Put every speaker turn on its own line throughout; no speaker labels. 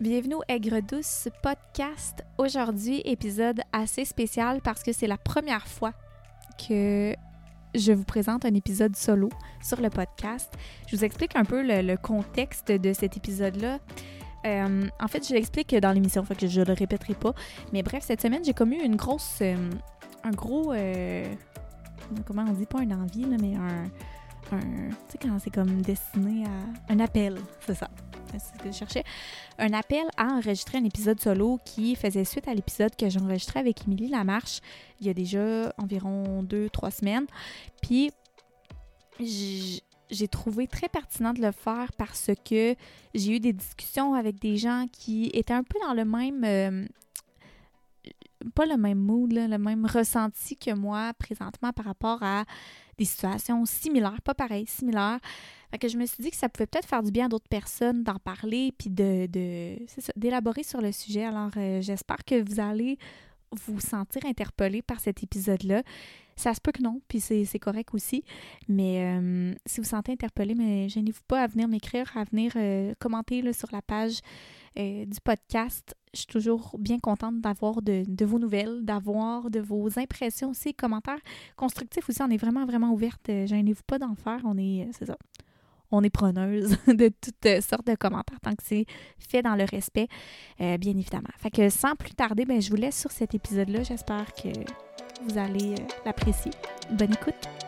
Bienvenue au Aigre Douce podcast. Aujourd'hui, épisode assez spécial parce que c'est la première fois que je vous présente un épisode solo sur le podcast. Je vous explique un peu le, contexte de cet épisode-là. Euh, en fait, je l'explique dans l'émission, fait que je le répéterai pas. Mais bref, cette semaine, j'ai commis une grosse. Euh, un gros. Euh, comment on dit? Pas un envie, là, mais un. Un quand c'est comme destiné à. Un appel, c'est ça c'est ce que je cherchais, un appel à enregistrer un épisode solo qui faisait suite à l'épisode que j'ai enregistré avec Émilie Lamarche il y a déjà environ deux, trois semaines. Puis j'ai trouvé très pertinent de le faire parce que j'ai eu des discussions avec des gens qui étaient un peu dans le même... Euh, pas le même mood, le même ressenti que moi présentement par rapport à des situations similaires, pas pareilles, similaires. Que je me suis dit que ça pouvait peut-être faire du bien à d'autres personnes d'en parler puis de, d'élaborer sur le sujet. Alors, euh, j'espère que vous allez vous sentir interpellé par cet épisode-là. Ça se peut que non, puis c'est, correct aussi. Mais euh, si vous vous sentez interpellé, mais gênez-vous pas à venir m'écrire, à venir euh, commenter là, sur la page du podcast. Je suis toujours bien contente d'avoir de, vos nouvelles, d'avoir de vos impressions aussi, commentaires constructifs aussi. On est vraiment, vraiment ouverte. Gênez-vous pas d'en faire. On est, c'est ça on est preneuse de toutes sortes de commentaires tant que c'est fait dans le respect, euh, bien évidemment. Fait que sans plus tarder, ben, je vous laisse sur cet épisode-là. J'espère que vous allez euh, l'apprécier. Bonne écoute!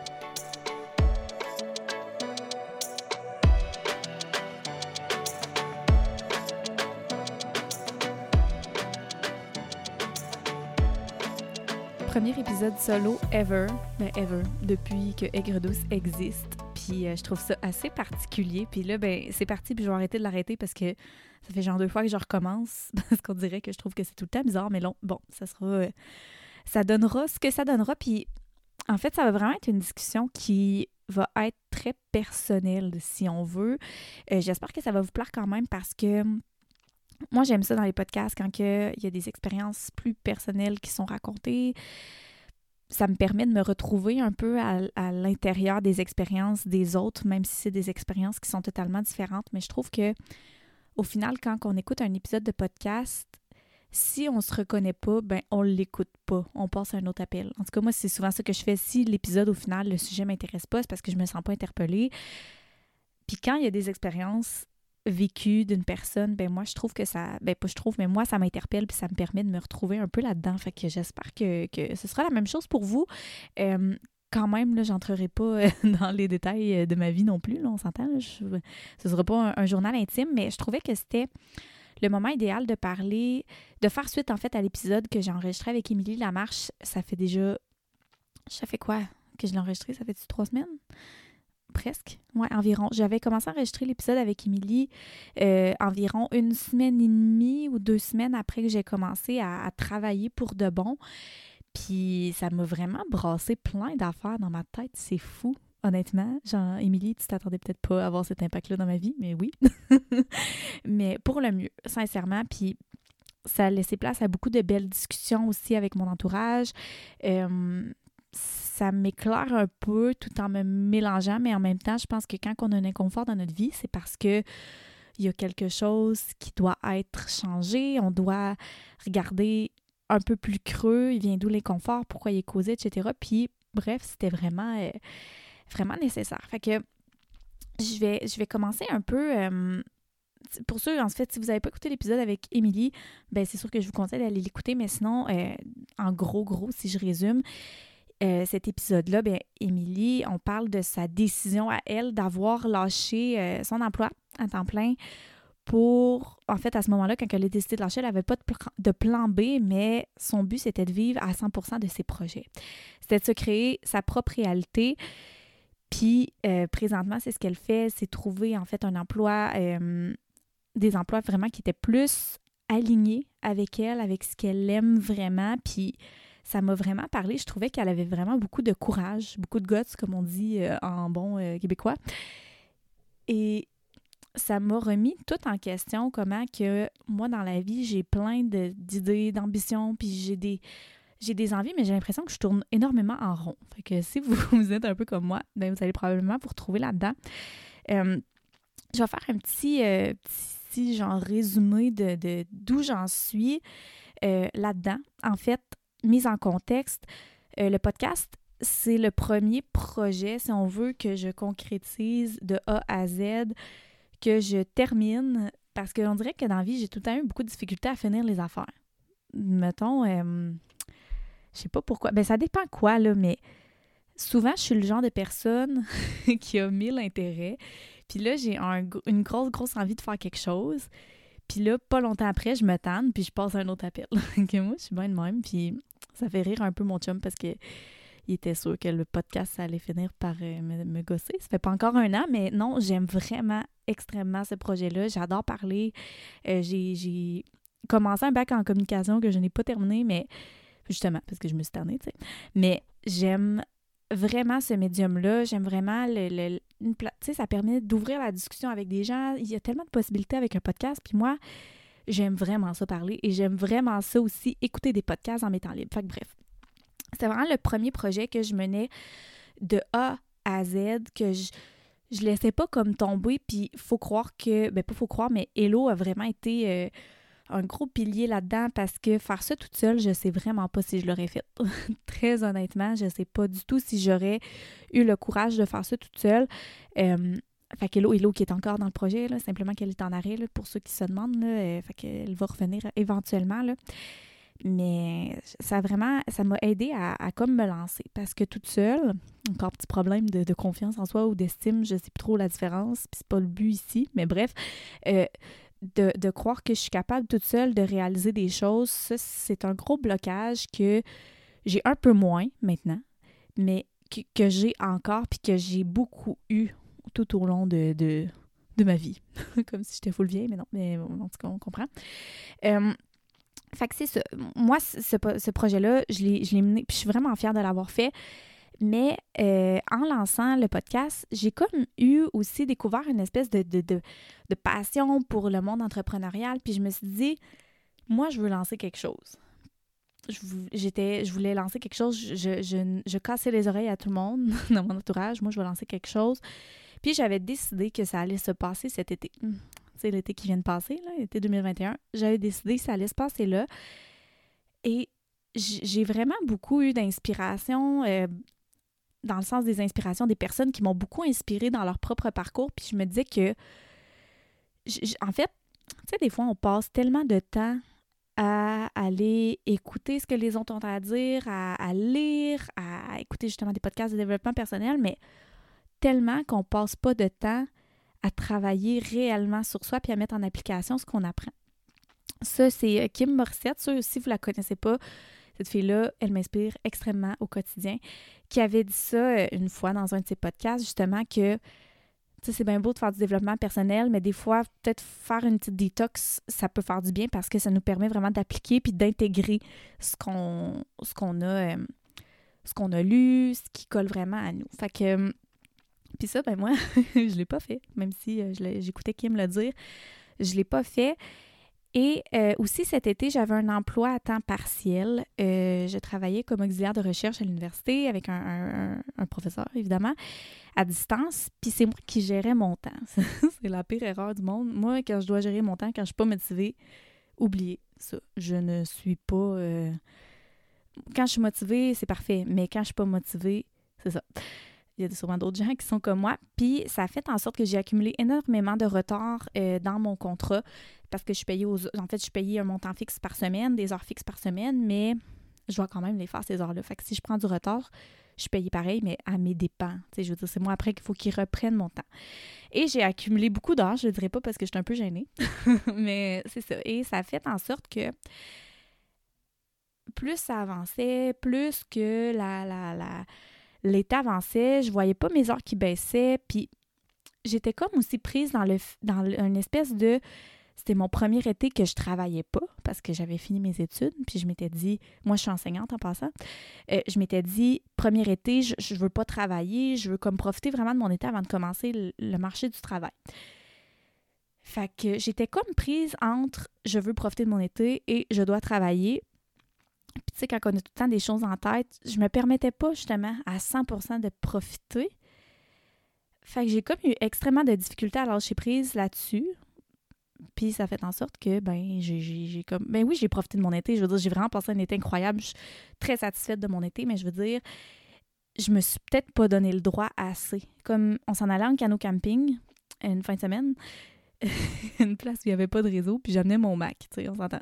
Premier épisode solo ever, ben ever, depuis que Aigre Douce existe. Puis euh, je trouve ça assez particulier. Puis là, ben, c'est parti, puis je vais arrêter de l'arrêter parce que ça fait genre deux fois que je recommence. Parce qu'on dirait que je trouve que c'est tout le temps bizarre, mais non, bon, ça sera. Euh, ça donnera ce que ça donnera. Puis en fait, ça va vraiment être une discussion qui va être très personnelle, si on veut. Euh, j'espère que ça va vous plaire quand même parce que moi, j'aime ça dans les podcasts quand il y a des expériences plus personnelles qui sont racontées ça me permet de me retrouver un peu à, l'intérieur des expériences des autres, même si c'est des expériences qui sont totalement différentes. Mais je trouve que au final, quand on écoute un épisode de podcast, si on se reconnaît pas, ben on l'écoute pas. On passe à un autre appel. En tout cas, moi, c'est souvent ça que je fais. Si l'épisode, au final, le sujet m'intéresse pas, c'est parce que je me sens pas interpellée. Puis quand il y a des expériences vécu d'une personne, ben moi je trouve que ça, ben pas je trouve, mais moi ça m'interpelle puis ça me permet de me retrouver un peu là-dedans. Fait que j'espère que, ce sera la même chose pour vous. Quand même, là, j'entrerai pas euh, dans les détails euh, de ma vie non plus, on s'entend. Ce ne sera pas un, journal intime, mais je trouvais que c'était le moment idéal de parler, de faire suite en fait à l'épisode que j'ai enregistré avec Émilie Lamarche. Ça fait déjà. Ça fait quoi que je l'ai enregistré? Ça fait trois semaines? Presque, ouais, environ. J'avais commencé à enregistrer l'épisode avec Émilie euh, environ une semaine et demie ou deux semaines après que j'ai commencé à, travailler pour de bon. Puis ça m'a vraiment brassé plein d'affaires dans ma tête. C'est fou, honnêtement. Genre, Émilie, tu t'attendais peut-être pas à avoir cet impact-là dans ma vie, mais oui. mais pour le mieux, sincèrement. Puis ça a laissé place à beaucoup de belles discussions aussi avec mon entourage. Euh, ça m'éclaire un peu tout en me mélangeant, mais en même temps, je pense que quand on a un inconfort dans notre vie, c'est parce que il y a quelque chose qui doit être changé, on doit regarder un peu plus creux, il vient d'où l'inconfort, pourquoi il est causé, etc. Puis, bref, c'était vraiment, euh, vraiment nécessaire. Fait que je vais, je vais commencer un peu. Euh, pour ceux, en fait, si vous n'avez pas écouté l'épisode avec Émilie, ben c'est sûr que je vous conseille d'aller l'écouter, mais sinon, euh, en gros, gros, si je résume, euh, cet épisode-là, bien, Émilie, on parle de sa décision à elle d'avoir lâché euh, son emploi à temps plein pour, en fait, à ce moment-là, quand elle a décidé de lâcher, elle n'avait pas de, plan B, mais son but, c'était de vivre à 100% de ses projets. C'était de se créer sa propre réalité. Puis, euh, présentement, c'est ce qu'elle fait, c'est trouver, en fait, un emploi, des emplois vraiment qui étaient plus alignés avec elle, avec ce qu'elle aime vraiment. Puis, ça m'a vraiment parlé. Je trouvais qu'elle avait vraiment beaucoup de courage, beaucoup de guts, comme on dit euh, en bon euh, québécois. Et ça m'a remis tout en question comment que moi, dans la vie, j'ai plein d'idées, d'ambitions, puis j'ai des j'ai des envies, mais j'ai l'impression que je tourne énormément en rond. Fait que si vous, êtes un peu comme moi, ben vous allez probablement vous retrouver là-dedans. Euh, je vais faire un petit, petit genre résumé de d'où j'en suis là-dedans. En fait, mise en contexte, euh, le podcast, c'est le premier projet, si on veut, que je concrétise de A à Z, que je termine, parce qu'on dirait que dans la vie, j'ai tout le temps eu beaucoup de difficultés à finir les affaires. Mettons, euh, je sais pas pourquoi. Ben, ça dépend quoi, là, mais souvent, je suis le genre de personne qui a mille intérêts. Puis là, j'ai une grosse, grosse envie de faire quelque chose. Puis là, pas longtemps après, je me tanne, puis je passe un autre appel. moi, je suis bien de même. Puis ça fait rire un peu mon chum parce que il était sûr que le podcast, ça allait finir par euh, me, gosser. Ça fait pas encore un an, mais non, j'aime vraiment extrêmement ce projet-là. J'adore parler. Euh, j'ai commencé un bac en communication que je n'ai pas terminé, mais justement, parce que je me suis tannée, tu sais. Mais j'aime vraiment ce médium-là. J'aime vraiment le, tu sais, ça permet d'ouvrir la discussion avec des gens. Il y a tellement de possibilités avec un podcast. Puis moi, j'aime vraiment ça parler et j'aime vraiment ça aussi écouter des podcasts en m'étant libre. Fait que bref, c'est vraiment le premier projet que je menais de A à Z, que je, je laissais pas comme tomber. Puis faut croire que, ben pas faut croire, mais Hello a vraiment été. Euh, un gros pilier là-dedans parce que faire ça toute seule, je sais vraiment pas si je l'aurais fait. Très honnêtement, je sais pas du tout si j'aurais eu le courage de faire ça toute seule. Euh, fait qu'Hello, Hello qui est encore dans le projet, là, simplement qu'elle est en arrêt pour ceux qui se demandent. Là, euh, va revenir éventuellement. Là. Mais ça vraiment, ça m'a aidé à, comme me lancer parce que toute seule, encore petit problème de, confiance en soi ou d'estime, je sais plus trop la différence, puis c'est pas le but ici, mais bref, euh, de, croire que je suis capable toute seule de réaliser des choses, ça, c'est un gros blocage que j'ai un peu moins maintenant, mais que, j'ai encore puis que j'ai beaucoup eu tout au long de, de, ma vie. Comme si j'étais full vieille, mais non, mais en tout cas, on comprend. Euh, que c'est ça. Moi, ce, ce projet-là, je l'ai mené, puis je suis vraiment fière de l'avoir fait. Mais euh, en lançant le podcast, j'ai comme eu aussi découvert une espèce de, de, passion pour le monde entrepreneurial. Puis je me suis dit, moi, je veux lancer quelque chose. Je voulais lancer quelque chose. Je, je, je, cassais les oreilles à tout le monde dans mon entourage. Moi, je veux lancer quelque chose. Puis j'avais décidé que ça allait se passer cet été. C'est l'été qui vient de passer, l'été 2021. J'avais décidé que ça allait se passer là. Et j'ai vraiment beaucoup eu d'inspiration. Euh, dans le sens des inspirations, des personnes qui m'ont beaucoup inspiré dans leur propre parcours. Puis je me disais que, en fait, tu sais, des fois, on passe tellement de temps à aller écouter ce que les autres ont à dire, à, lire, à écouter justement des podcasts de développement personnel, mais tellement qu'on passe pas de temps à travailler réellement sur soi puis à mettre en application ce qu'on apprend. Ça, c'est euh, Kim Morissette. Ça aussi, vous la connaissez pas, cette fille-là, elle m'inspire extrêmement au quotidien, qui avait dit ça euh, une fois dans un de ses podcasts, justement, que c'est bien beau de faire du développement personnel, mais des fois, peut-être faire une petite détox, ça peut faire du bien parce que ça nous permet vraiment d'appliquer puis d'intégrer ce qu'on a euh, ce qu'on a lu, ce qui colle vraiment à nous. Fait que euh, puis ça ben moi, je l'ai pas fait, même si j'écoutais Kim le dire, je l'ai pas fait. Et euh, aussi cet été, j'avais un emploi à temps partiel. Euh, je travaillais comme auxiliaire de recherche à l'université avec un, professeur, évidemment, à distance. Puis c'est moi qui gérais mon temps. c'est la pire erreur du monde. Moi, quand je dois gérer mon temps, quand je suis pas motivée, oubliez ça. Je ne suis pas... Euh, quand je suis motivée, c'est parfait. Mais quand je suis pas motivée, c'est ça. Il y a sûrement d'autres gens qui sont comme moi. Puis ça a fait en sorte que j'ai accumulé énormément de retard dans mon contrat parce que je suis payée aux. En fait, je suis payée un montant fixe par semaine, des heures fixes par semaine, mais je dois quand même les faire ces heures-là. Fait que si je prends du retard, je suis payée pareil, mais à mes dépens. Tu je veux dire, c'est moi après qu'il faut qu'ils reprennent mon temps. Et j'ai accumulé beaucoup d'heures, je ne dirais pas parce que je suis un peu gênée, mais c'est ça. Et ça a fait en sorte que plus ça avançait, plus que la, la, la, l'état avançait, je voyais pas mes heures qui baissaient, puis j'étais comme aussi prise dans le dans une espèce de c'était mon premier été que je travaillais pas parce que j'avais fini mes études. Puis je m'étais dit, moi je suis enseignante en passant, euh, je m'étais dit, premier été, je, je veux pas travailler, je veux comme profiter vraiment de mon été avant de commencer le, marché du travail. Fait que j'étais comme prise entre je veux profiter de mon été et je dois travailler. Puis tu sais, quand on a tout le temps des choses en tête, je me permettais pas justement à 100% de profiter. Fait que j'ai comme eu extrêmement de difficultés à lâcher prise là-dessus Puis ça fait en sorte que, ben, j'ai comme. Ben oui, j'ai profité de mon été. Je veux dire, j'ai vraiment passé un été incroyable. Je suis très satisfaite de mon été, mais je veux dire, je me suis peut-être pas donné le droit assez. Comme on s'en allait en canot camping une fin de semaine, une place où il n'y avait pas de réseau, puis j'amenais mon Mac. Tu sais, on s'entend.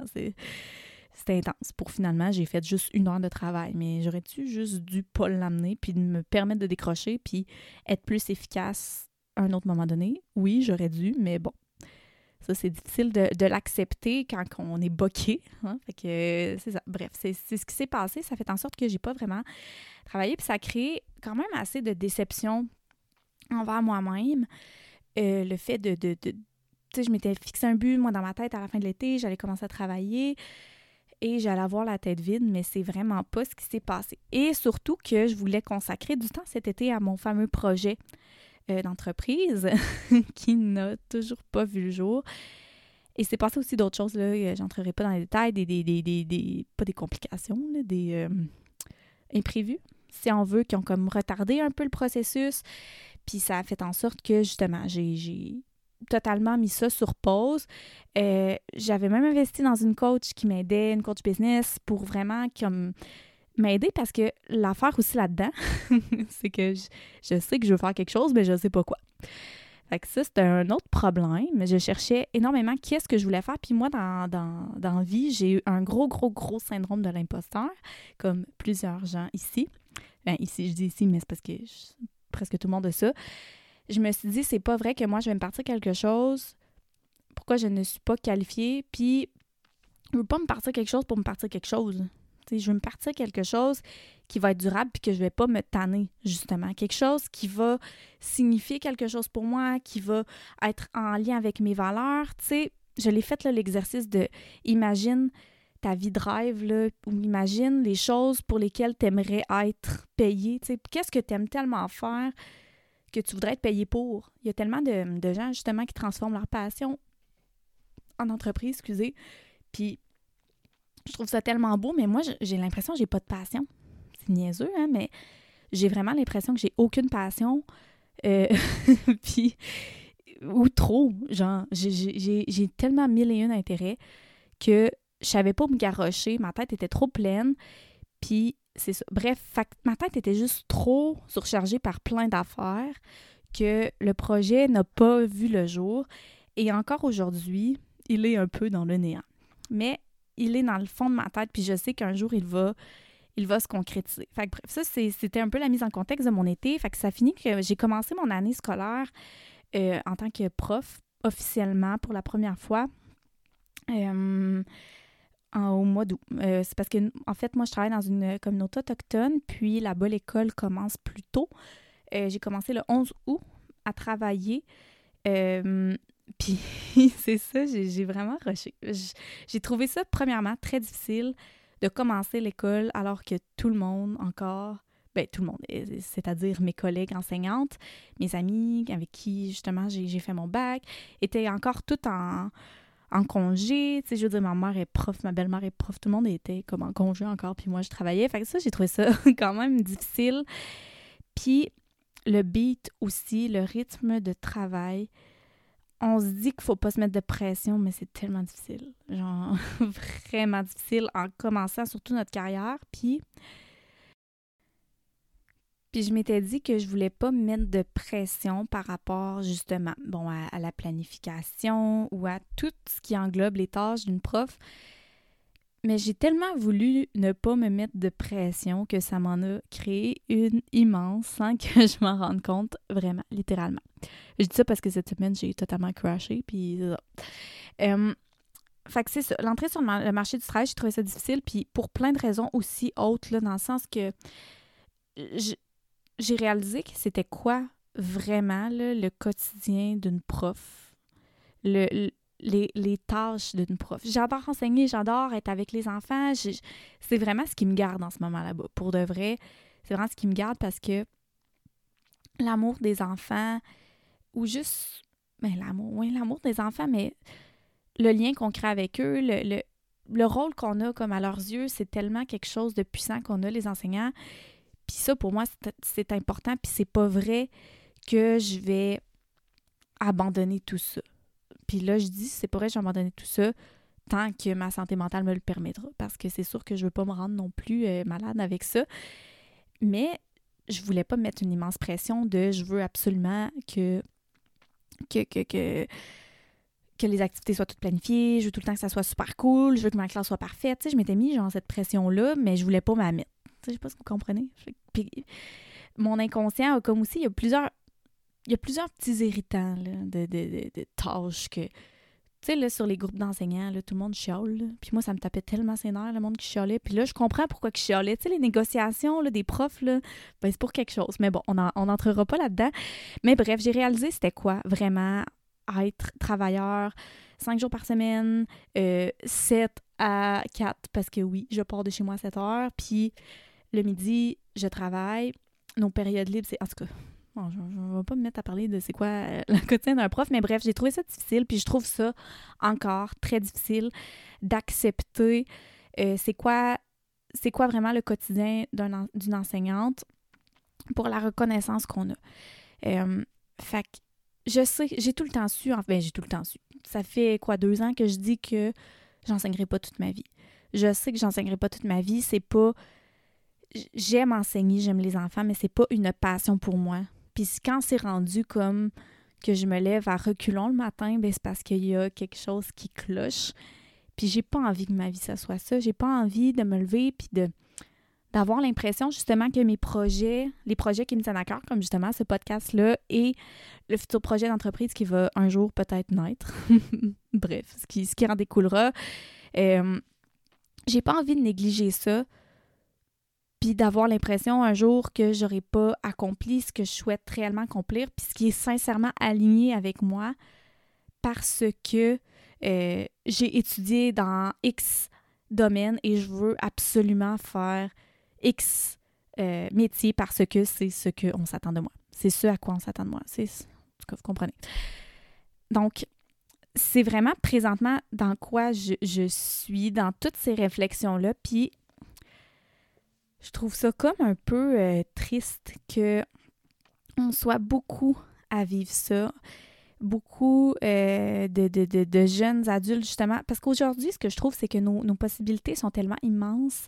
C'était intense. Pour finalement, j'ai fait juste une heure de travail. Mais j'aurais-tu juste dû pas l'amener, puis de me permettre de décrocher, puis être plus efficace à un autre moment donné? Oui, j'aurais dû, mais bon, ça, c'est difficile de, l'accepter quand on est boqué. Hein. C'est ça. Bref, c'est ce qui s'est passé. Ça fait en sorte que j'ai pas vraiment travaillé. Puis ça a créé quand même assez de déception envers moi-même. Euh, le fait de. de, tu sais, je m'étais fixé un but, moi, dans ma tête, à la fin de l'été, j'allais commencer à travailler et j'allais avoir la tête vide, mais c'est vraiment pas ce qui s'est passé. Et surtout que je voulais consacrer du temps cet été à mon fameux projet euh, d'entreprise qui n'a toujours pas vu le jour. Et c'est passé aussi d'autres choses, là, euh, j'entrerai pas dans les détails, des, des, des, des pas des complications, des euh, imprévus, si on veut, qui ont comme retardé un peu le processus. Puis ça a fait en sorte que, justement, j'ai totalement mis ça sur pause. J'avais même investi dans une coach qui m'aidait, une coach business, pour vraiment comme m'aider parce que l'affaire aussi là-dedans, c'est que je, sais que je veux faire quelque chose, mais je ne sais pas quoi. Fait que ça, c'était un autre problème. Je cherchais énormément qu'est-ce que je voulais faire. Puis moi, dans, dans, dans vie, j'ai eu un gros, gros, gros syndrome de l'imposteur, comme plusieurs gens ici. Ben, ici, je dis ici, mais c'est parce que presque tout le monde a ça. Je me suis dit, c'est pas vrai que moi, je vais me partir quelque chose. Pourquoi je ne suis pas qualifiée? Puis, je veux pas me partir quelque chose pour me partir quelque chose je veux me partir quelque chose qui va être durable puis que je vais pas me tanner, justement. Quelque chose qui va signifier quelque chose pour moi, qui va être en lien avec mes valeurs. Je l'ai fait l'exercice de imagine ta vie de rêve, là, ou imagine les choses pour lesquelles tu aimerais être payé. Qu'est-ce que tu aimes tellement faire que tu voudrais être payé pour? Il y a tellement de, gens, justement, qui transforment leur passion en entreprise, excusez. Puis je trouve ça tellement beau, mais moi, j'ai l'impression que j'ai pas de passion. C'est niaiseux, hein, mais j'ai vraiment l'impression que j'ai aucune passion. Euh, puis, ou trop, genre, j'ai tellement mille et un intérêts que je savais pas me garrocher, ma tête était trop pleine, puis Bref, ma tête était juste trop surchargée par plein d'affaires que le projet n'a pas vu le jour. Et encore aujourd'hui, il est un peu dans le néant. Mais il est dans le fond de ma tête, puis je sais qu'un jour, il va, il va se concrétiser. Fait bref, ça, c'était un peu la mise en contexte de mon été. Fait que ça finit que j'ai commencé mon année scolaire euh, en tant que prof, officiellement, pour la première fois. Euh, au mois d'août. Euh, c'est parce que, en fait, moi, je travaille dans une communauté autochtone, puis là-bas, l'école commence plus tôt. j'ai commencé le 11 août à travailler. Puis c'est ça, j'ai vraiment rushé. J'ai trouvé ça, premièrement, très difficile de commencer l'école alors que tout le monde encore, ben tout le monde, c'est-à-dire mes collègues enseignantes, mes amis avec qui justement j'ai fait mon bac, étaient encore tout en, en congé. Tu sais, je veux dire, ma mère est prof, ma belle-mère est prof, tout le monde était comme en congé encore, puis moi je travaillais. Fait que ça, j'ai trouvé ça quand même difficile. Puis le beat aussi, le rythme de travail, on se dit qu'il faut pas se mettre de pression, mais c'est tellement difficile. Genre, vraiment difficile en commençant surtout notre carrière. Puis, puis je m'étais dit que je voulais pas mettre de pression par rapport justement, bon, à la planification ou à tout ce qui englobe les tâches d'une prof. Mais j'ai tellement voulu ne pas me mettre de pression que ça m'en a créé une immense sans que je m'en rende compte vraiment, littéralement. Je dis ça parce que cette semaine, j'ai totalement crashé, puis euh, fait que c'est ça. L'entrée sur le marché du travail, j'ai trouvé ça difficile, puis pour plein de raisons aussi autres, là, dans le sens que j'ai réalisé que c'était quoi vraiment le quotidien d'une prof. Le, les, tâches d'une prof. J'adore enseigner, j'adore être avec les enfants. C'est vraiment ce qui me garde en ce moment là-bas. Pour de vrai, c'est vraiment ce qui me garde parce que l'amour des enfants, ou juste ben, l'amour, oui, l'amour des enfants, mais le lien qu'on crée avec eux, le, le, rôle qu'on a comme à leurs yeux, c'est tellement quelque chose de puissant qu'on a, les enseignants. Puis ça, pour moi, c'est important, puis c'est pas vrai que je vais abandonner tout ça Puis là, je dis, c'est pas vrai, je vais m'abandonner tout ça tant que ma santé mentale me le permettra. Parce que c'est sûr que je veux pas me rendre non plus euh, malade avec ça. Mais je voulais pas mettre une immense pression de je veux absolument que que, que, que, que les activités soient toutes planifiées, je veux tout le temps que ça soit super cool, je veux que ma classe soit parfaite. Tu je m'étais mis genre cette pression-là, mais je voulais pas m'en. Je sais pas si vous comprenez. Puis, mon inconscient a comme aussi, il y a plusieurs, il y a plusieurs petits irritants de, de, de, tâches que. Tu sais, sur les groupes d'enseignants, tout le monde chiale. Puis moi, ça me tapait tellement ses nerfs, le monde qui chialait. Puis là, je comprends pourquoi ils chialaient. Tu sais, les négociations là, des profs, là, ben, c'est pour quelque chose. Mais bon, on n'entrera pas là-dedans. Mais bref, j'ai réalisé c'était quoi vraiment être travailleur cinq jours par semaine, euh, 7 à 4, parce que oui, je pars de chez moi à 7 heures. Puis le midi, je travaille. Nos périodes libres, c'est. En tout cas, je ne vais pas me mettre à parler de c'est quoi euh, le quotidien d'un prof, mais bref, j'ai trouvé ça difficile, puis je trouve ça encore très difficile d'accepter euh, c'est quoi c'est quoi vraiment le quotidien d'une enseignante pour la reconnaissance qu'on a. Euh, fait que je sais, j'ai tout le temps su, enfin, ben, j'ai tout le temps su. Ça fait quoi, deux ans que je dis que j'enseignerai pas toute ma vie. Je sais que j'enseignerai pas toute ma vie, c'est pas j'aime enseigner, j'aime les enfants, mais c'est pas une passion pour moi. Puis quand c'est rendu comme que je me lève à reculons le matin, ben c'est parce qu'il y a quelque chose qui cloche. Puis j'ai pas envie que ma vie ça soit ça. J'ai pas envie de me lever puis de d'avoir l'impression justement que mes projets, les projets qui me tiennent à cœur, comme justement ce podcast-là et le futur projet d'entreprise qui va un jour peut-être naître, bref, ce qui, ce qui en découlera, euh, j'ai pas envie de négliger ça puis d'avoir l'impression un jour que j'aurais pas accompli ce que je souhaite réellement accomplir, puis ce qui est sincèrement aligné avec moi parce que euh, j'ai étudié dans X domaine et je veux absolument faire X euh, métier parce que c'est ce qu'on s'attend de moi. C'est ce à quoi on s'attend de moi. C'est ce que vous comprenez. Donc, c'est vraiment présentement dans quoi je, je suis, dans toutes ces réflexions-là. Puis je trouve ça comme un peu euh, triste que on soit beaucoup à vivre ça, beaucoup euh, de, de, jeunes adultes, justement. Parce qu'aujourd'hui, ce que je trouve, c'est que nos, possibilités sont tellement immenses.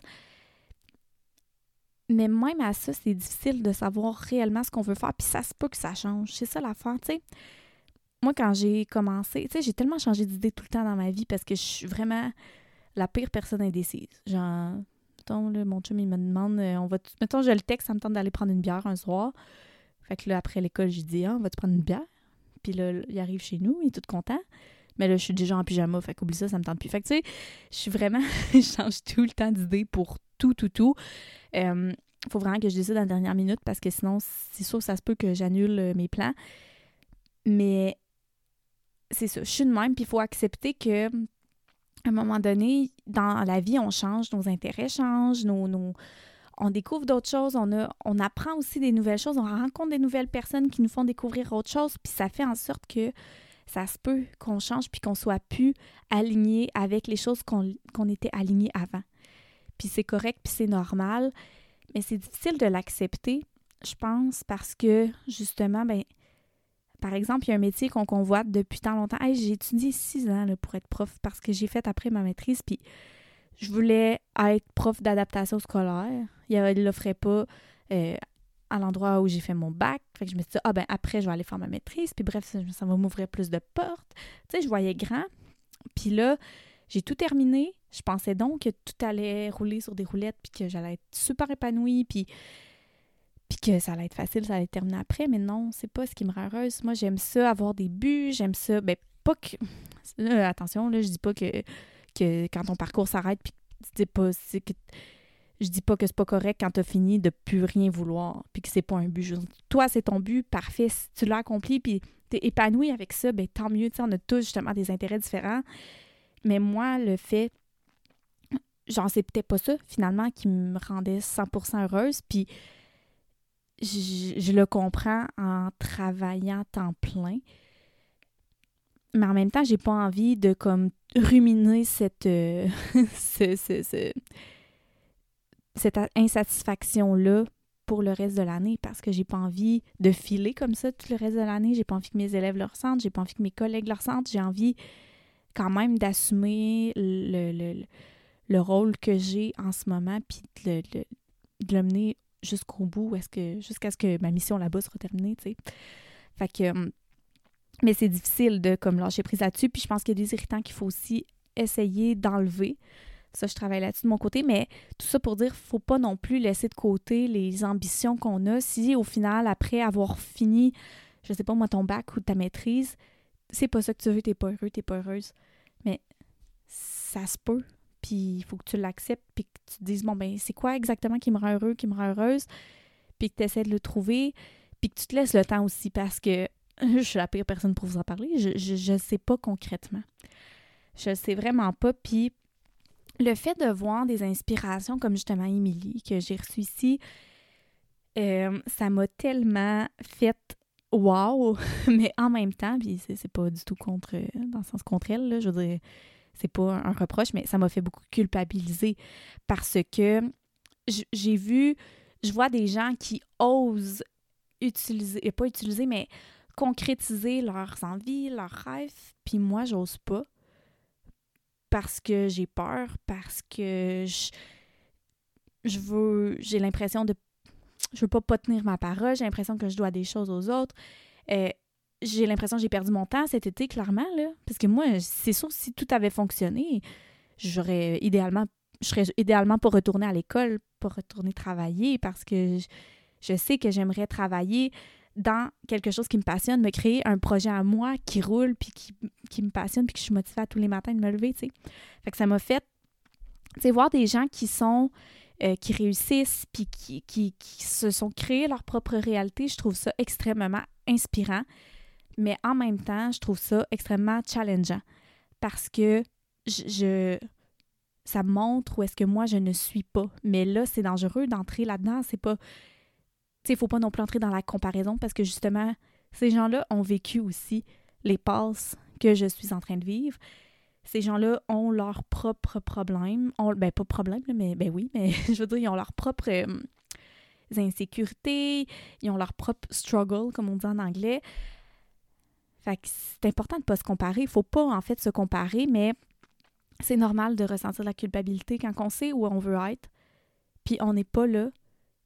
Mais même à ça, c'est difficile de savoir réellement ce qu'on veut faire. Puis ça se peut que ça change. C'est ça l'affaire, tu sais. Moi, quand j'ai commencé, tu sais, j'ai tellement changé d'idée tout le temps dans ma vie parce que je suis vraiment la pire personne indécise. Genre, mon chum, il me demande, euh, on va mettons, je le texte, ça me tente d'aller prendre une bière un soir. Fait que là, après l'école, je dis, ah, on va-tu prendre une bière? Puis là, il arrive chez nous, il est tout content. Mais là, je suis déjà en pyjama, fait qu'oublie ça, ça me tente plus. Fait que tu sais, je suis vraiment, je change tout le temps d'idée pour tout, tout, tout. Faut vraiment que je décide la dernière minute parce que sinon, c'est sûr ça se peut que j'annule euh, mes plans. Mais c'est ça, je suis de même, puis il faut accepter que à un moment donné, dans la vie, on change, nos intérêts changent, on découvre d'autres choses, on apprend aussi des nouvelles choses, on rencontre des nouvelles personnes qui nous font découvrir autre chose, puis ça fait en sorte que ça se peut qu'on change puis qu'on soit plus aligné avec les choses qu'on était aligné avant. Puis c'est correct, puis c'est normal, mais c'est difficile de l'accepter, je pense, parce que justement, ben par exemple, il y a un métier qu'on convoite depuis tant longtemps. j'ai étudié six ans pour être prof parce que j'ai fait après ma maîtrise, puis je voulais être prof d'adaptation scolaire. Il ne l'offrait pas euh, à l'endroit où j'ai fait mon bac. Fait que je me suis dit, ah ben après, je vais aller faire ma maîtrise, puis bref, ça, va m'ouvrir plus de portes. Tu sais, je voyais grand. Puis là, j'ai tout terminé. Je pensais donc que tout allait rouler sur des roulettes, puis que j'allais être super épanouie, puis puis que ça allait être facile, ça allait terminer après, mais non, c'est pas ce qui me rend heureuse. Moi, j'aime ça, avoir des buts, j'aime ça, ben pas que... attention, là, je dis pas que, quand ton parcours s'arrête, puis tu pas... Que, je dis pas que c'est pas correct quand t'as fini de plus rien vouloir, puis que c'est pas un but. toi, c'est ton but, parfait, si tu l'as accompli, puis t'es épanoui avec ça, ben tant mieux, tu sais, on a tous justement des intérêts différents. Mais moi, le fait... Genre, c'est peut-être pas ça, finalement, qui me rendait 100% heureuse, puis je, le comprends en travaillant temps plein. Mais en même temps, j'ai pas envie de comme ruminer cette, euh, insatisfaction-là pour le reste de l'année parce que j'ai pas envie de filer comme ça tout le reste de l'année. J'ai pas envie que mes élèves le ressentent, j'ai pas envie que mes collègues le ressentent. J'ai envie quand même d'assumer le, le, le, rôle que j'ai en ce moment puis de, de, jusqu'au bout, est-ce que jusqu'à ce que ma mission là-bas soit terminée, tu sais. Fait que hum, mais c'est difficile de comme lâcher prise là-dessus, puis je pense qu'il y a des irritants qu'il faut aussi essayer d'enlever. Ça, je travaille là-dessus de mon côté, mais tout ça pour dire, faut pas non plus laisser de côté les ambitions qu'on a. Si au final, après avoir fini, je sais pas moi, ton bac ou ta maîtrise, c'est pas ça que tu veux, t'es pas heureux, t'es pas heureuse. Mais ça se peut, puis il faut que tu l'acceptes, puis que tu te dises, bon, ben, c'est quoi exactement qui me rend heureux, qui me rend heureuse, puis que tu essaies de le trouver, puis que tu te laisses le temps aussi, parce que je suis la pire personne pour vous en parler, je ne sais pas concrètement. Je sais vraiment pas, puis le fait de voir des inspirations comme justement Émilie, que j'ai reçue ici, euh, ça m'a tellement fait wow, mais en même temps, puis c'est pas du tout contre, dans le sens contre elle, je veux dire, c'est pas un reproche, mais ça m'a fait beaucoup culpabiliser parce que j'ai vu, je vois des gens qui osent utiliser, pas utiliser, mais concrétiser leurs envies, leurs rêves, puis moi, j'ose pas parce que j'ai peur, parce que je, je veux, j'ai l'impression de, je veux pas pas tenir ma parole, j'ai l'impression que je dois des choses aux autres. Euh, j'ai l'impression que j'ai perdu mon temps cet été, clairement, là. Parce que moi, c'est sûr, si tout avait fonctionné, j'aurais idéalement, je serais idéalement pour retourner à l'école, pour retourner travailler, parce que je, sais que j'aimerais travailler dans quelque chose qui me passionne, me créer un projet à moi qui roule, puis qui, qui me passionne, puis que je suis motivée à tous les matins de me lever, tu sais. Fait que ça m'a fait, tu sais, voir des gens qui sont, euh, qui réussissent, puis qui, qui, qui, se sont créés leur propre réalité, je trouve ça extrêmement inspirant mais en même temps, je trouve ça extrêmement challengeant parce que je, ça montre où est-ce que moi je ne suis pas. Mais là, c'est dangereux d'entrer là-dedans. C'est pas. Tu sais, faut pas non plus entrer dans la comparaison parce que justement, ces gens-là ont vécu aussi les passes que je suis en train de vivre. Ces gens-là ont leurs propres problèmes. Ben, pas problème, mais ben oui, mais je veux dire, ils ont leurs propres euh, insécurités, ils ont leurs propres struggles, comme on dit en anglais. Fait que c'est important de ne pas se comparer. Il faut pas, en fait, se comparer, mais c'est normal de ressentir la culpabilité quand on sait où on veut être, puis on n'est pas là.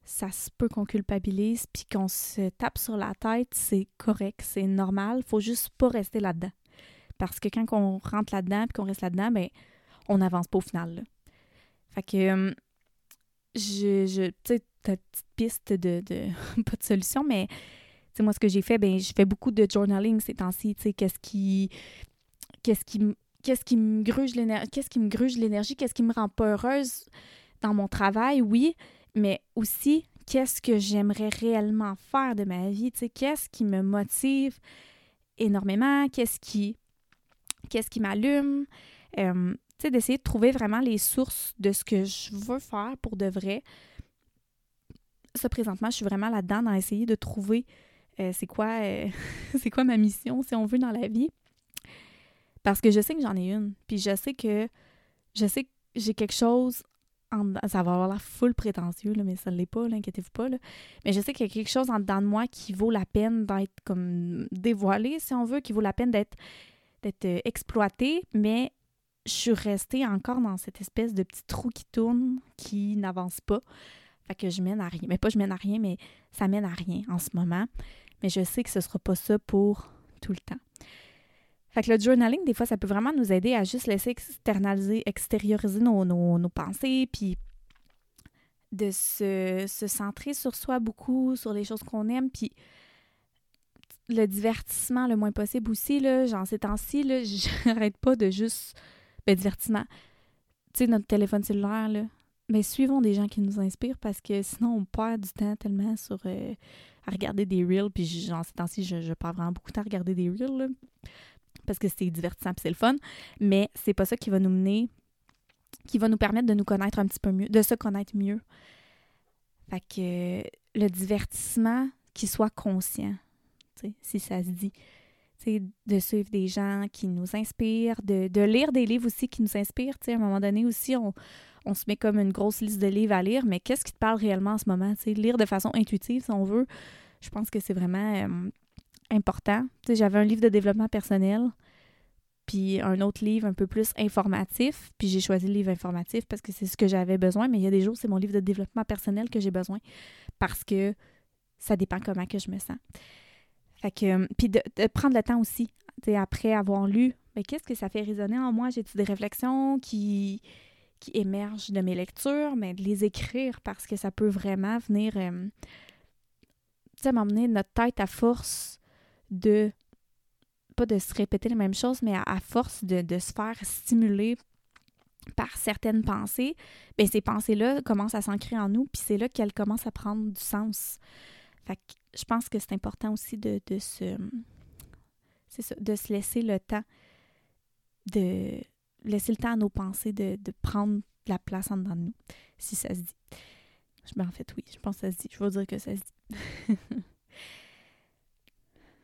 Ça se peut qu'on culpabilise, puis qu'on se tape sur la tête, c'est correct, c'est normal. faut juste pas rester là-dedans. Parce que quand on rentre là-dedans, puis qu'on reste là-dedans, ben on n'avance pas au final. Fait que, hum, je, je tu petite piste de, de pas de solution, mais moi, ce que j'ai fait, ben, je fais beaucoup de journaling ces temps-ci. Tu sais, qu'est-ce qui. Qu'est-ce qui Qu'est-ce qui me gruge l'énergie? Qu'est-ce qui me gruge l'énergie? Qu'est-ce qui me rend pas heureuse dans mon travail? Oui, mais aussi, qu'est-ce que j'aimerais réellement faire de ma vie? Sais, qu'est-ce qui me motive énormément? Qu'est-ce qui. Qu'est-ce qui m'allume? Euh, sais, d'essayer de trouver vraiment les sources de ce que je veux faire pour de vrai. Ça, présentement, je suis vraiment là-dedans dans essayer de trouver euh, c'est quoi, euh, c'est quoi ma mission, si on veut, dans la vie? Parce que je sais que j'en ai une. Puis je sais que je sais que j'ai quelque chose en, ça va avoir la full prétentieux, là, mais ça ne l'est pas, inquiétez-vous pas. Là. Mais je sais qu'il y a quelque chose en dedans de moi qui vaut la peine d'être comme dévoilé, si on veut, qui vaut la peine d'être d'être euh, exploité, mais je suis restée encore dans cette espèce de petit trou qui tourne, qui n'avance pas. Fait que je mène à rien. Mais pas je mène à rien, mais ça mène à rien en ce moment mais je sais que ce ne sera pas ça pour tout le temps. Fait que le journaling, des fois, ça peut vraiment nous aider à juste laisser externaliser, extérioriser nos, nos, pensées, puis de se, se, centrer sur soi beaucoup, sur les choses qu'on aime, puis le divertissement le moins possible aussi, là, genre ces temps-ci, là, j'arrête pas de juste... Ben, divertissement. Tu sais, notre téléphone cellulaire, là, mais suivons des gens qui nous inspirent parce que sinon on perd du temps tellement sur euh, à regarder des reels puis genre ces temps-ci je, je perds vraiment beaucoup de temps à regarder des reels parce que c'est divertissant puis c'est le fun mais c'est pas ça qui va nous mener qui va nous permettre de nous connaître un petit peu mieux de se connaître mieux fait que le divertissement qui soit conscient si ça se dit de suivre des gens qui nous inspirent, de, de, lire des livres aussi qui nous inspirent. à un moment donné aussi, on, on se met comme une grosse liste de livres à lire, mais qu'est-ce qui te parle réellement en ce moment? lire de façon intuitive, si on veut, je pense que c'est vraiment euh, important. J'avais un livre de développement personnel, puis un autre livre un peu plus informatif, puis j'ai choisi le livre informatif parce que c'est ce que j'avais besoin, mais il y a des jours, c'est mon livre de développement personnel que j'ai besoin parce que ça dépend comment que je me sens. Fait que, euh, puis de, prendre le temps aussi, après avoir lu, mais qu'est-ce que ça fait résonner en moi? J'ai-tu des réflexions qui, qui émergent de mes lectures, mais de les écrire parce que ça peut vraiment venir, euh, m'emmener notre tête à force de, pas de se répéter les mêmes choses, mais à, force de, de, se faire stimuler par certaines pensées, bien, ces pensées-là commencent à s'ancrer en nous, puis c'est là qu'elles commencent à prendre du sens. Fait que je pense que c'est important aussi de, de se... Ça, de se laisser le temps de laisser le temps à nos pensées de, prendre la place en dedans de nous, si ça se dit. Ben, en fait, oui, je pense que ça se dit. Je veux dire que ça se dit.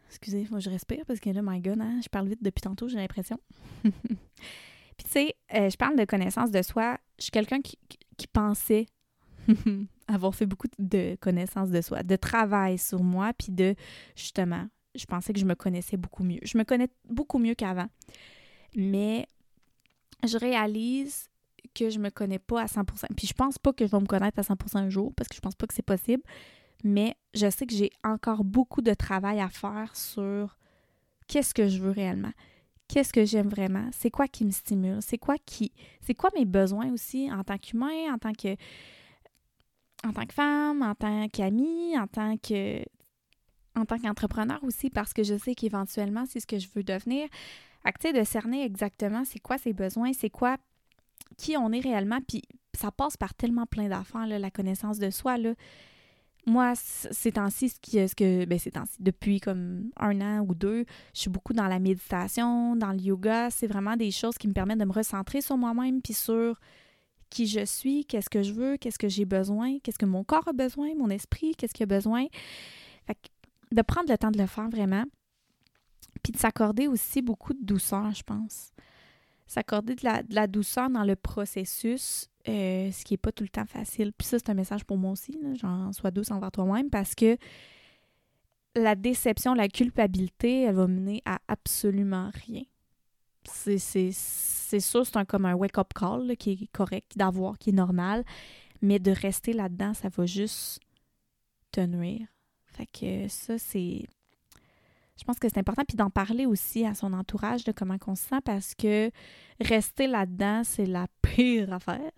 Excusez, moi je respire parce que là, my God, hein, je parle vite depuis tantôt, j'ai l'impression. Puis tu sais, euh, je parle de connaissance de soi. Je suis quelqu'un qui, pensait avoir fait beaucoup de connaissance de soi, de travail sur moi, puis de, justement, je pensais que je me connaissais beaucoup mieux. Je me connais beaucoup mieux qu'avant. Mais je réalise que je me connais pas à 100%. Puis je pense pas que je vais me connaître à 100% un jour parce que je pense pas que c'est possible. Mais je sais que j'ai encore beaucoup de travail à faire sur qu'est-ce que je veux réellement. Qu'est-ce que j'aime vraiment? C'est quoi qui me stimule? C'est quoi qui. C'est quoi mes besoins aussi en tant qu'humain, en tant que. En tant que femme, en tant qu'amie, en tant que. En tant qu'entrepreneur aussi, parce que je sais qu'éventuellement, c'est ce que je veux devenir. Fait de cerner exactement c'est quoi ses besoins, c'est quoi qui on est réellement, puis ça passe par tellement plein d'affaires, la connaissance de soi. Là. Moi, ces temps-ci, ce, qui, ce que, ben, depuis comme un an ou deux, je suis beaucoup dans la méditation, dans le yoga. C'est vraiment des choses qui me permettent de me recentrer sur moi-même, puis sur qui je suis, qu'est-ce que je veux, qu'est-ce que j'ai besoin, qu'est-ce que mon corps a besoin, mon esprit, qu'est-ce qu'il a besoin. Que de prendre le temps de le faire vraiment, puis de s'accorder aussi beaucoup de douceur, je pense. S'accorder de la, douceur dans le processus, euh, ce qui n'est pas tout le temps facile. Puis ça, c'est un message pour moi aussi, genre, sois douce envers toi-même, parce que la déception, la culpabilité, elle va mener à absolument rien. C'est sûr, c'est un, comme un wake-up call qui est correct d'avoir, qui est normal, mais de rester là-dedans, ça va juste te nuire. Fait que ça, c'est je pense que c'est important. Puis d'en parler aussi à son entourage de comment on se sent parce que rester là-dedans, c'est la pire affaire.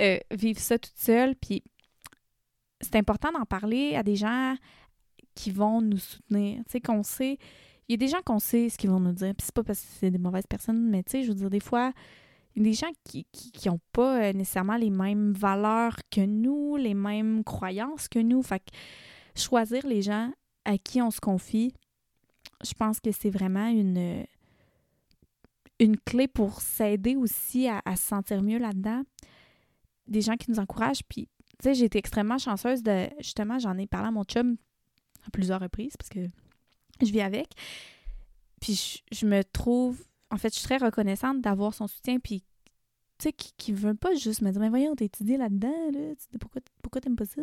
euh, vivre ça toute seule. Puis c'est important d'en parler à des gens qui vont nous soutenir. Tu sais, qu'on sait. Il y a des gens qu'on sait ce qu'ils vont nous dire. Puis c'est pas parce que c'est des mauvaises personnes, mais tu sais, je veux dire, des fois, il y a des gens qui n'ont qui, pas euh, nécessairement les mêmes valeurs que nous, les mêmes croyances que nous. Fait que choisir les gens à qui on se confie, je pense que c'est vraiment une, une clé pour s'aider aussi à, se sentir mieux là-dedans. Des gens qui nous encouragent. Puis, j'ai été extrêmement chanceuse de. Justement, j'en ai parlé à mon chum à plusieurs reprises parce que je vis avec. Puis, je, me trouve. En fait, je suis très reconnaissante d'avoir son soutien. Puis, tu sais, qui, ne veut pas juste me dire, mais voyons, t'as étudié là-dedans, là. Pourquoi, pourquoi t'aimes pas ça?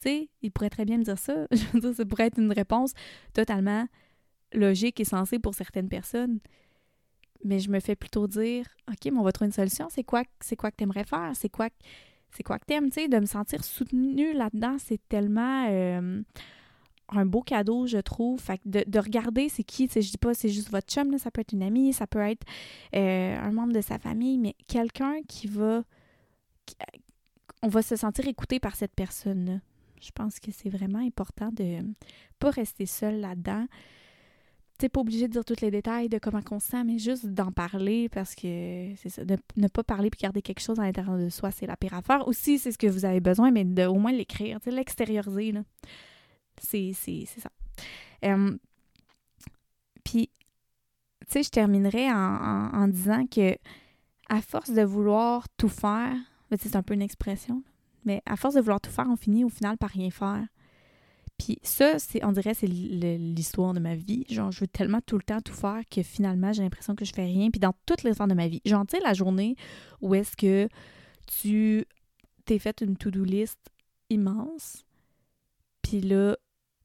Tu sais, il pourrait très bien me dire ça. Je veux dire, ça pourrait être une réponse totalement logique et sensée pour certaines personnes. Mais je me fais plutôt dire, OK, mais on va trouver une solution. C'est quoi, c'est quoi que tu aimerais faire? C'est quoi, c'est quoi que tu aimes? Tu sais, de me sentir soutenue là-dedans, c'est tellement euh, un beau cadeau, je trouve. Fait que de, regarder c'est qui, je dis pas c'est juste votre chum, là, ça peut être une amie, ça peut être euh, un membre de sa famille, mais quelqu'un qui va. on va se sentir écouté par cette personne-là. Je pense que c'est vraiment important de pas rester seul là-dedans. Tu pas obligé de dire tous les détails de comment on se sent, mais juste d'en parler parce que c'est ça, ne pas parler puis garder quelque chose à l'intérieur de soi, c'est la pire affaire. Aussi, c'est ce que vous avez besoin, mais de au moins l'écrire, l'extérioriser. C'est ça. puis, tu sais, je terminerai en, en, disant que à force de vouloir tout faire, c'est un peu une expression, mais à force de vouloir tout faire, on finit au final par rien faire. Puis ça, c'est, on dirait, c'est l'histoire de ma vie. Genre, je veux tellement tout le temps tout faire que finalement, j'ai l'impression que je fais rien. Puis dans toutes les heures de ma vie, genre, tu sais, la journée où est-ce que tu t'es fait une to-do list immense, puis là,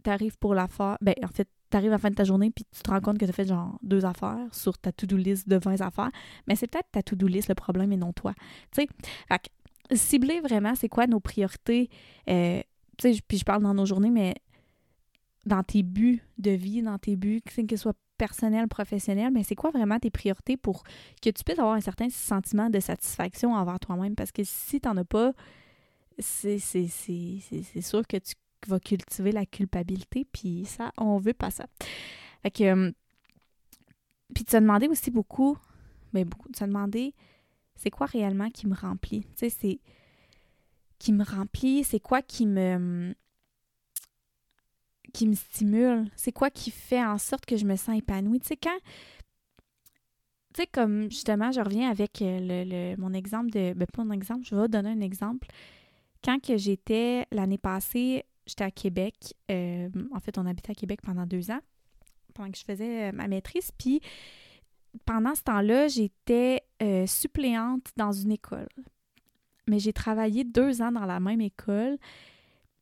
t'arrives pour la faire. Ben, en fait, t'arrives à la fin de ta journée, puis tu te rends compte que t'as fait genre deux affaires sur ta to-do list de 20 affaires. Mais c'est peut-être ta to-do list le problème et non toi. Tu sais, cibler vraiment c'est quoi nos priorités. Euh, tu sais, puis je parle dans nos journées, mais dans tes buts de vie, dans tes buts, que ce soit personnel, professionnel, mais c'est quoi vraiment tes priorités pour que tu puisses avoir un certain sentiment de satisfaction envers toi-même? Parce que si tu n'en as pas, c'est sûr que tu vas cultiver la culpabilité, puis ça, on veut pas ça. Fait que, euh, puis tu as demandé aussi beaucoup, ben, beaucoup, tu as demandé, c'est quoi réellement qui me remplit? Tu sais, c'est qui me remplit, c'est quoi qui me qui me stimule? C'est quoi qui fait en sorte que je me sens épanouie? Tu sais, quand. Tu sais, comme justement, je reviens avec euh, mon exemple de. Ben, pas mon exemple, je vais donner un exemple. Quand que j'étais l'année passée, j'étais à Québec. Euh, en fait, on habitait à Québec pendant deux ans, pendant que je faisais euh, ma maîtrise. Puis pendant ce temps-là, j'étais suppléante dans une école. Mais j'ai travaillé deux ans dans la même école.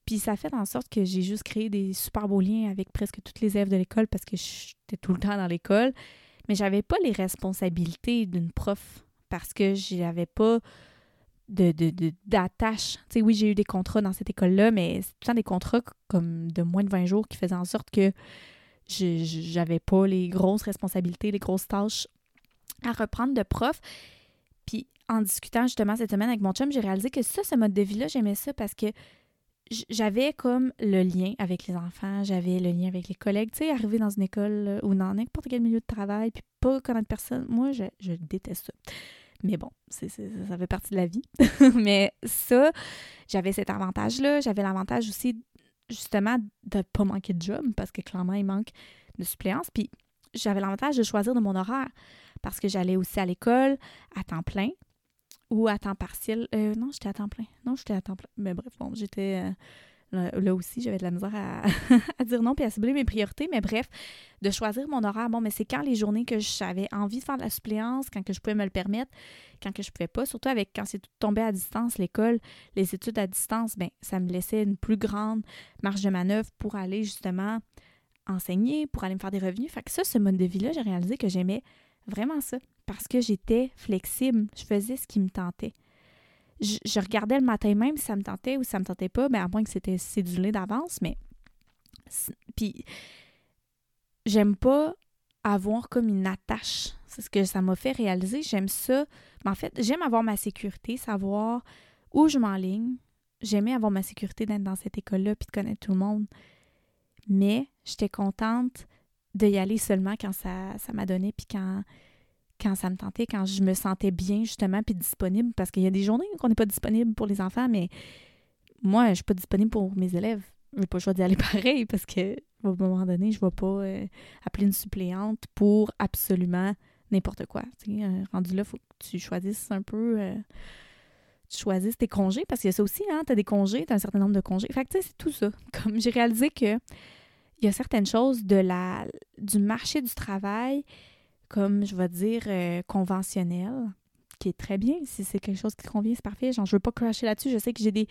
Puis ça fait en sorte que j'ai juste créé des super beaux liens avec presque toutes les élèves de l'école parce que j'étais tout le temps dans l'école. Mais j'avais pas les responsabilités d'une prof parce que j'avais pas de, d'attache. tu sais, oui, j'ai eu des contrats dans cette école-là, mais c'est tout le des contrats comme de moins de 20 jours qui faisaient en sorte que j'avais pas les grosses responsabilités, les grosses tâches à reprendre de prof. Puis en discutant justement cette semaine avec mon chum, j'ai réalisé que ça, ce mode de vie-là, j'aimais ça parce que j'avais comme le lien avec les enfants, j'avais le lien avec les collègues. Tu sais, arriver dans une école ou dans n'importe quel milieu de travail, puis pas connaître personne, moi, je, déteste ça. Mais bon, c'est, ça fait partie de la vie. Mais ça, j'avais cet avantage-là. J'avais l'avantage aussi, justement, de pas manquer de job, parce que clairement, il manque de suppléance. Puis j'avais l'avantage de choisir de mon horaire, parce que j'allais aussi à l'école à temps plein ou à temps partiel. Euh, non, j'étais à temps plein. Non, j'étais à temps plein. Mais bref, bon, j'étais. Euh, là aussi, j'avais de la misère à, dire non puis à cibler mes priorités. Mais bref, de choisir mon horaire. Bon, mais c'est quand les journées que j'avais envie de faire de la suppléance, quand je pouvais me le permettre, quand que je pouvais pas. Surtout avec quand c'est tout tombé à distance, l'école, les études à distance, ben ça me laissait une plus grande marge de manœuvre pour aller justement enseigner, pour aller me faire des revenus. Fait que ça, ce mode de vie-là, j'ai réalisé que j'aimais vraiment ça parce que j'étais flexible. Je faisais ce qui me tentait. Je, regardais le matin même si ça me tentait ou si ça me tentait pas, mais à moins que c'était cédulé d'avance, mais. Puis, j'aime pas avoir comme une attache. C'est ce que ça m'a fait réaliser. J'aime ça. Mais en fait, j'aime avoir ma sécurité, savoir où je m'enligne. J'aimais avoir ma sécurité d'être dans cette école-là puis de connaître tout le monde. Mais j'étais contente d'y aller seulement quand ça, ça m'a donné puis quand quand ça me tentait, quand je me sentais bien justement, puis disponible, parce qu'il y a des journées qu'on n'est pas disponible pour les enfants, mais moi, je suis pas disponible pour mes élèves. Je n'ai pas le choix d'y aller pareil, parce que un moment donné, je ne vais pas euh, appeler une suppléante pour absolument n'importe quoi. Euh, rendu là, il faut que tu choisisses un peu... Euh, tu choisisses tes congés, parce qu'il y a ça aussi, hein, tu as des congés, tu as un certain nombre de congés. Fait que, tu sais, c'est tout ça. Comme j'ai réalisé que il y a certaines choses de la, du marché du travail comme, je vais dire, euh, conventionnel, qui est très bien. Si c'est quelque chose qui convient, c'est parfait. Genre, je veux pas cracher là-dessus. Je sais que j'ai des,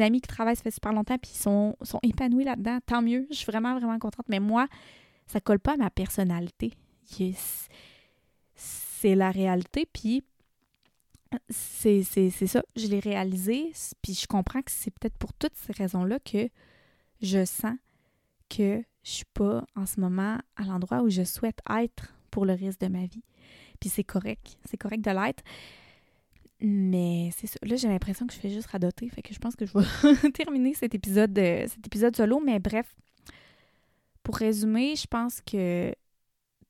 amis qui travaillent, ça fait super longtemps, puis ils sont, sont épanouis là-dedans. Tant mieux. Je suis vraiment, vraiment contente. Mais moi, ça colle pas à ma personnalité. Yes. C'est la réalité, puis c'est ça. Je l'ai réalisé, puis je comprends que c'est peut-être pour toutes ces raisons-là que je sens que je suis pas en ce moment à l'endroit où je souhaite être pour le reste de ma vie. Puis c'est correct, c'est correct de l'être. Mais c'est ça. Là, j'ai l'impression que je fais juste radoter. Fait que je pense que je vais terminer cet épisode, de, cet épisode solo. Mais bref, pour résumer, je pense que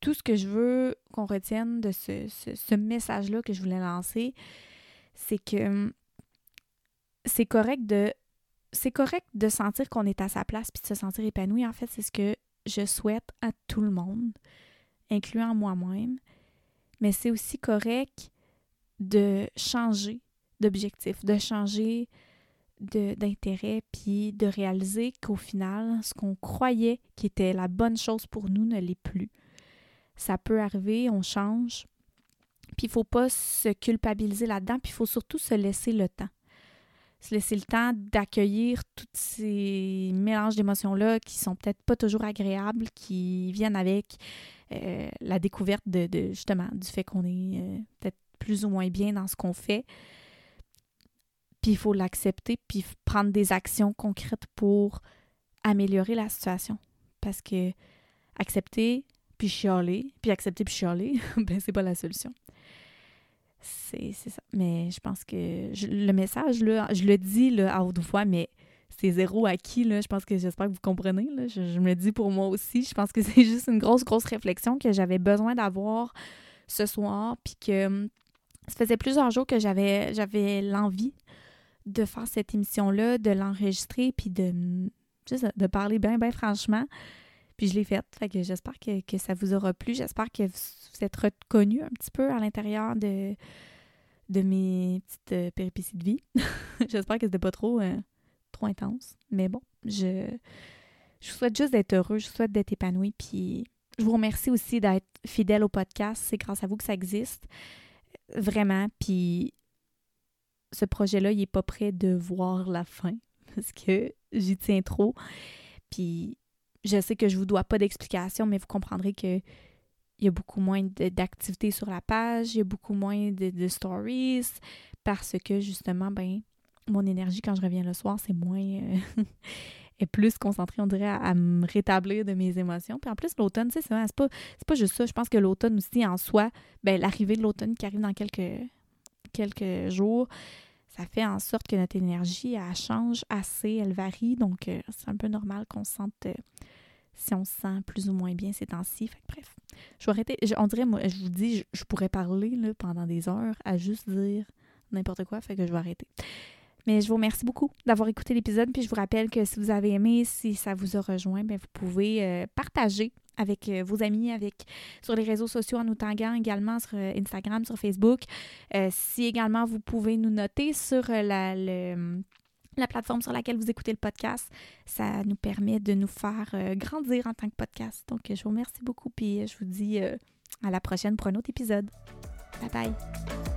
tout ce que je veux qu'on retienne de ce, ce message-là que je voulais lancer, c'est que hum, c'est correct de c'est correct de sentir qu'on est à sa place puis de se sentir épanoui. En fait, c'est ce que je souhaite à tout le monde incluant moi-même, mais c'est aussi correct de changer d'objectif, de changer d'intérêt, puis de réaliser qu'au final, ce qu'on croyait qui était la bonne chose pour nous ne l'est plus. Ça peut arriver, on change, Puis il faut pas se culpabiliser là-dedans, puis il faut surtout se laisser le temps. Se laisser le temps d'accueillir tous ces mélanges d'émotions-là qui sont peut-être pas toujours agréables, qui viennent avec euh, la découverte de, justement du fait qu'on est euh, peut-être plus ou moins bien dans ce qu'on fait. Puis il faut l'accepter, puis prendre des actions concrètes pour améliorer la situation. Parce que accepter, puis chialer, puis accepter, puis chialer, ben c'est pas la solution. C'est ça. Mais je pense que le message, là, je le dis là, à haute voix, mais c'est zéro acquis. Là. Je pense que j'espère que vous comprenez. Là. Je, me le dis pour moi aussi. Je pense que c'est juste une grosse, grosse réflexion que j'avais besoin d'avoir ce soir. Puis que hum, ça faisait plusieurs jours que j'avais l'envie de faire cette émission-là, de l'enregistrer, puis de, juste de parler bien, bien franchement. Puis je l'ai faite. Fait que j'espère que, ça vous aura plu. J'espère que vous êtes reconnus un petit peu à l'intérieur de, de mes petites euh, péripéties de vie. j'espère que c'était pas trop, euh, trop intense. Mais bon, je, je souhaite juste d'être heureux. Je vous souhaite d'être épanoui. Puis je vous remercie aussi d'être fidèle au podcast. C'est grâce à vous que ça existe. Vraiment. Puis ce projet-là, il n'est pas prêt de voir la fin parce que j'y tiens trop. Puis je sais que je vous dois pas d'explication, mais vous comprendrez que il y a beaucoup moins d'activités sur la page, il y a beaucoup moins de, stories parce que justement, ben, mon énergie quand je reviens le soir, c'est moins. Euh, est plus concentrée, on dirait, à, me rétablir de mes émotions. Puis en plus, l'automne, c'est ça, c'est pas, juste ça. Je pense que l'automne aussi, en soi, ben, l'arrivée de l'automne qui arrive dans quelques, quelques jours, ça fait en sorte que notre énergie, change assez, elle varie. Donc, euh, c'est un peu normal qu'on se sente, euh, si on se sent plus ou moins bien ces temps-ci. Fait bref, je vais arrêter. on dirait, moi, je vous dis, je, pourrais parler pendant des heures à juste dire n'importe quoi. Fait que je vais arrêter. Mais je vous remercie beaucoup d'avoir écouté l'épisode. Puis je vous rappelle que si vous avez aimé, si ça vous a rejoint, bien, vous pouvez euh, partager avec euh, vos amis, avec sur les réseaux sociaux en nous taguant également sur euh, Instagram, sur Facebook. Si également vous pouvez nous noter sur la, la plateforme sur laquelle vous écoutez le podcast, ça nous permet de nous faire grandir en tant que podcast. Donc, je vous remercie beaucoup, puis je vous dis à la prochaine pour un autre épisode. Bye bye!